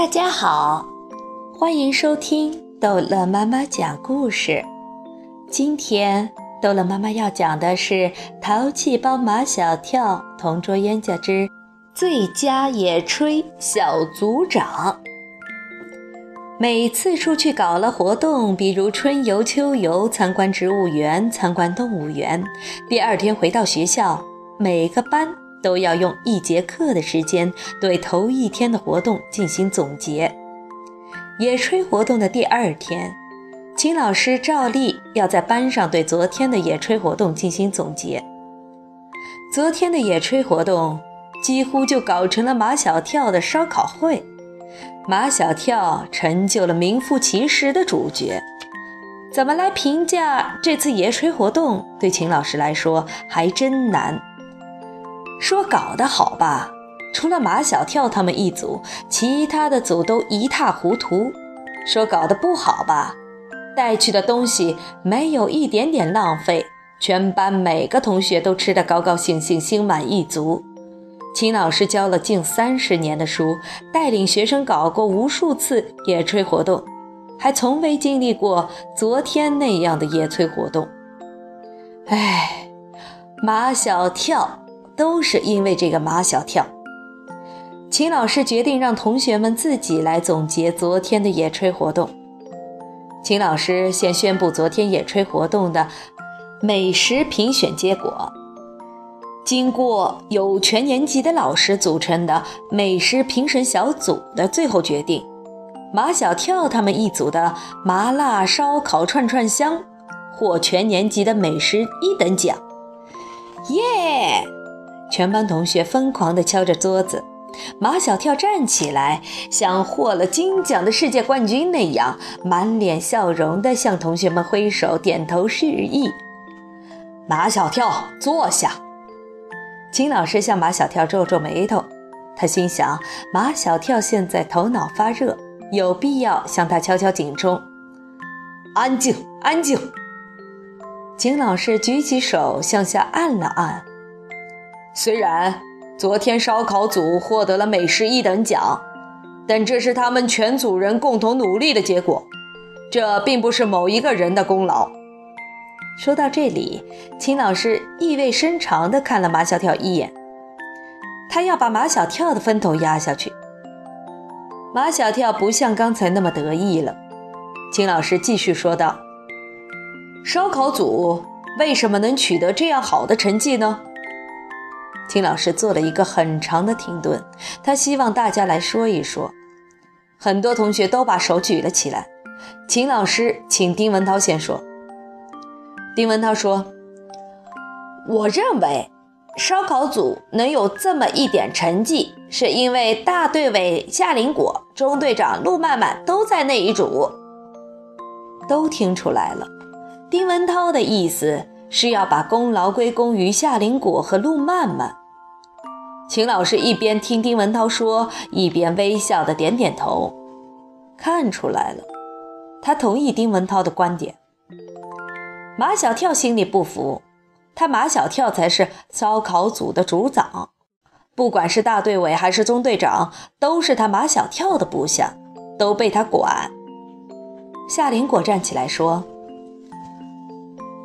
大家好，欢迎收听逗乐妈妈讲故事。今天逗乐妈妈要讲的是《淘气包马小跳同桌冤家之最佳野炊小组长》。每次出去搞了活动，比如春游、秋游，参观植物园、参观动物园，第二天回到学校，每个班。都要用一节课的时间对头一天的活动进行总结。野炊活动的第二天，秦老师照例要在班上对昨天的野炊活动进行总结。昨天的野炊活动几乎就搞成了马小跳的烧烤会，马小跳成就了名副其实的主角。怎么来评价这次野炊活动？对秦老师来说还真难。说搞得好吧，除了马小跳他们一组，其他的组都一塌糊涂。说搞得不好吧，带去的东西没有一点点浪费，全班每个同学都吃得高高兴兴，心满意足。秦老师教了近三十年的书，带领学生搞过无数次野炊活动，还从未经历过昨天那样的野炊活动。唉，马小跳。都是因为这个马小跳。秦老师决定让同学们自己来总结昨天的野炊活动。秦老师先宣布昨天野炊活动的美食评选结果。经过由全年级的老师组成的美食评审小组的最后决定，马小跳他们一组的麻辣烧烤串串香获全年级的美食一等奖。耶！全班同学疯狂地敲着桌子，马小跳站起来，像获了金奖的世界冠军那样，满脸笑容地向同学们挥手点头示意。马小跳坐下。秦老师向马小跳皱皱眉头，他心想：马小跳现在头脑发热，有必要向他敲敲警钟。安静，安静。秦老师举起手向下按了按。虽然昨天烧烤组获得了美食一等奖，但这是他们全组人共同努力的结果，这并不是某一个人的功劳。说到这里，秦老师意味深长地看了马小跳一眼，他要把马小跳的分头压下去。马小跳不像刚才那么得意了。秦老师继续说道：“烧烤组为什么能取得这样好的成绩呢？”秦老师做了一个很长的停顿，他希望大家来说一说。很多同学都把手举了起来。秦老师请丁文涛先说。丁文涛说：“我认为，烧烤组能有这么一点成绩，是因为大队委夏林果、中队长陆曼曼都在那一组。”都听出来了，丁文涛的意思是要把功劳归功于夏林果和陆曼曼。秦老师一边听丁文涛说，一边微笑的点点头，看出来了，他同意丁文涛的观点。马小跳心里不服，他马小跳才是烧烤组的组长，不管是大队委还是中队长，都是他马小跳的部下，都被他管。夏林果站起来说：“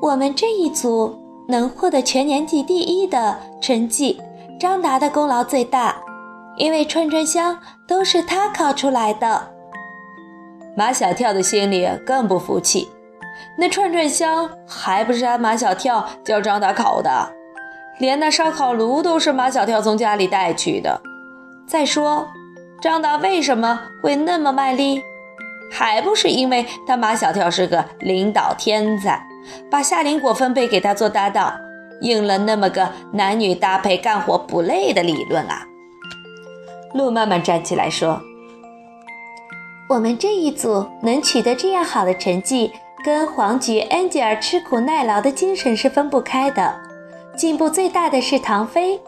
我们这一组能获得全年级第一的成绩。”张达的功劳最大，因为串串香都是他烤出来的。马小跳的心里更不服气，那串串香还不是他马小跳叫张达烤的，连那烧烤炉都是马小跳从家里带去的。再说，张达为什么会那么卖力，还不是因为他马小跳是个领导天才，把夏林果分配给他做搭档。应了那么个男女搭配干活不累的理论啊！陆曼曼站起来说：“我们这一组能取得这样好的成绩，跟黄菊、安吉尔吃苦耐劳的精神是分不开的。进步最大的是唐飞，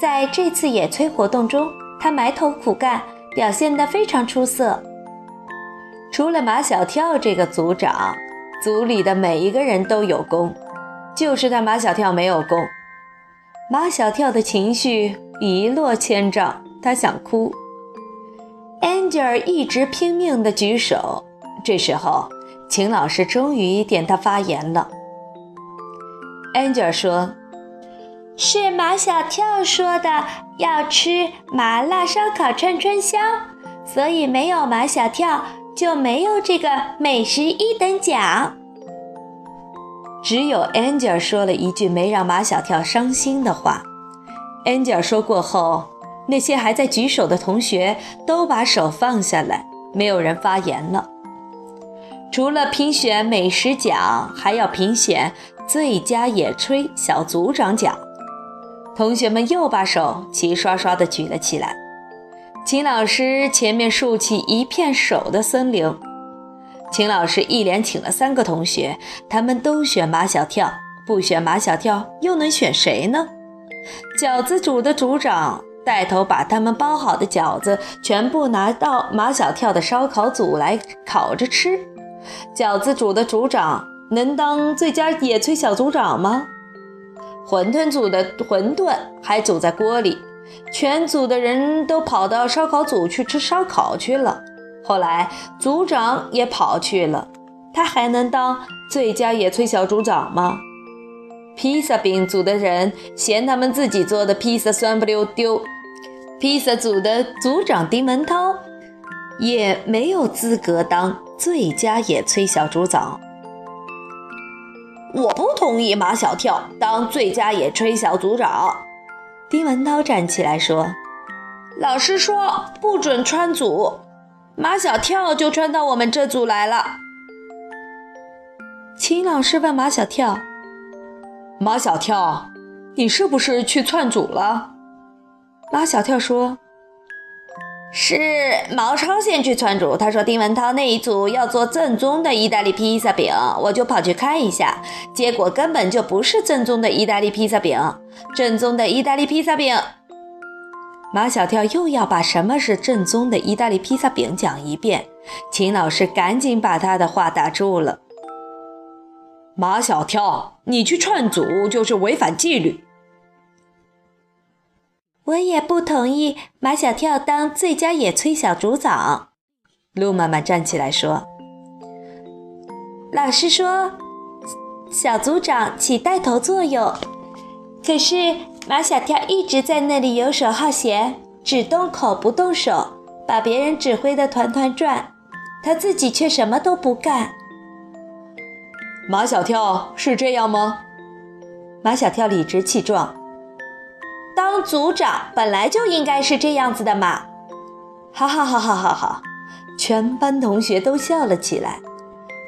在这次野炊活动中，他埋头苦干，表现得非常出色。除了马小跳这个组长，组里的每一个人都有功。”就是他马小跳没有功，马小跳的情绪一落千丈，他想哭。Angel 一直拼命地举手。这时候，秦老师终于点他发言了。Angel 说：“是马小跳说的，要吃麻辣烧烤串串香，所以没有马小跳就没有这个美食一等奖。”只有 Angel 说了一句没让马小跳伤心的话。Angel 说过后，那些还在举手的同学都把手放下来，没有人发言了。除了评选美食奖，还要评选最佳野炊小组长奖。同学们又把手齐刷刷地举了起来。秦老师前面竖起一片手的森林。秦老师一连请了三个同学，他们都选马小跳，不选马小跳又能选谁呢？饺子组的组长带头把他们包好的饺子全部拿到马小跳的烧烤组来烤着吃。饺子组的组长能当最佳野炊小组长吗？馄饨组的馄饨还煮在锅里，全组的人都跑到烧烤组去吃烧烤去了。后来组长也跑去了，他还能当最佳野炊小组长吗？披萨饼组的人嫌他们自己做的披萨酸不溜丢，披萨组的组长丁文涛也没有资格当最佳野炊小组长。我不同意马小跳当最佳野炊小组长。丁文涛站起来说：“老师说不准穿组，马小跳就穿到我们这组来了。”秦老师问马小跳。马小跳，你是不是去窜组了？马小跳说：“是毛超先去窜组，他说丁文涛那一组要做正宗的意大利披萨饼，我就跑去看一下，结果根本就不是正宗的意大利披萨饼。正宗的意大利披萨饼。”马小跳又要把什么是正宗的意大利披萨饼讲一遍，秦老师赶紧把他的话打住了。马小跳，你去串组就是违反纪律。我也不同意马小跳当最佳野炊小组长。陆妈妈站起来说：“老师说，小组长起带头作用，可是马小跳一直在那里游手好闲，只动口不动手，把别人指挥的团团转，他自己却什么都不干。”马小跳是这样吗？马小跳理直气壮。当组长本来就应该是这样子的嘛！哈哈哈哈哈哈！全班同学都笑了起来。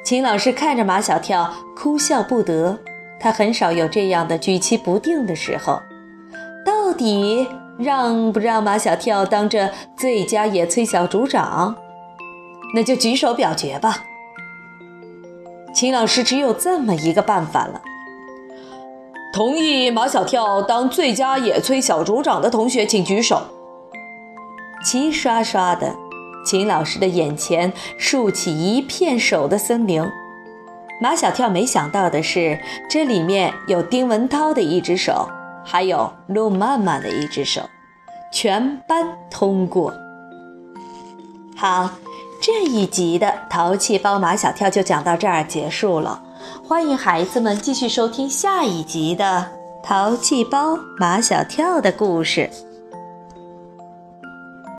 秦老师看着马小跳，哭笑不得。他很少有这样的举棋不定的时候。到底让不让马小跳当这最佳野炊小组长？那就举手表决吧。秦老师只有这么一个办法了。同意马小跳当最佳野炊小组长的同学，请举手。齐刷刷的，秦老师的眼前竖起一片手的森林。马小跳没想到的是，这里面有丁文涛的一只手，还有路曼曼的一只手，全班通过。好。这一集的淘气包马小跳就讲到这儿结束了，欢迎孩子们继续收听下一集的淘气包马小跳的故事。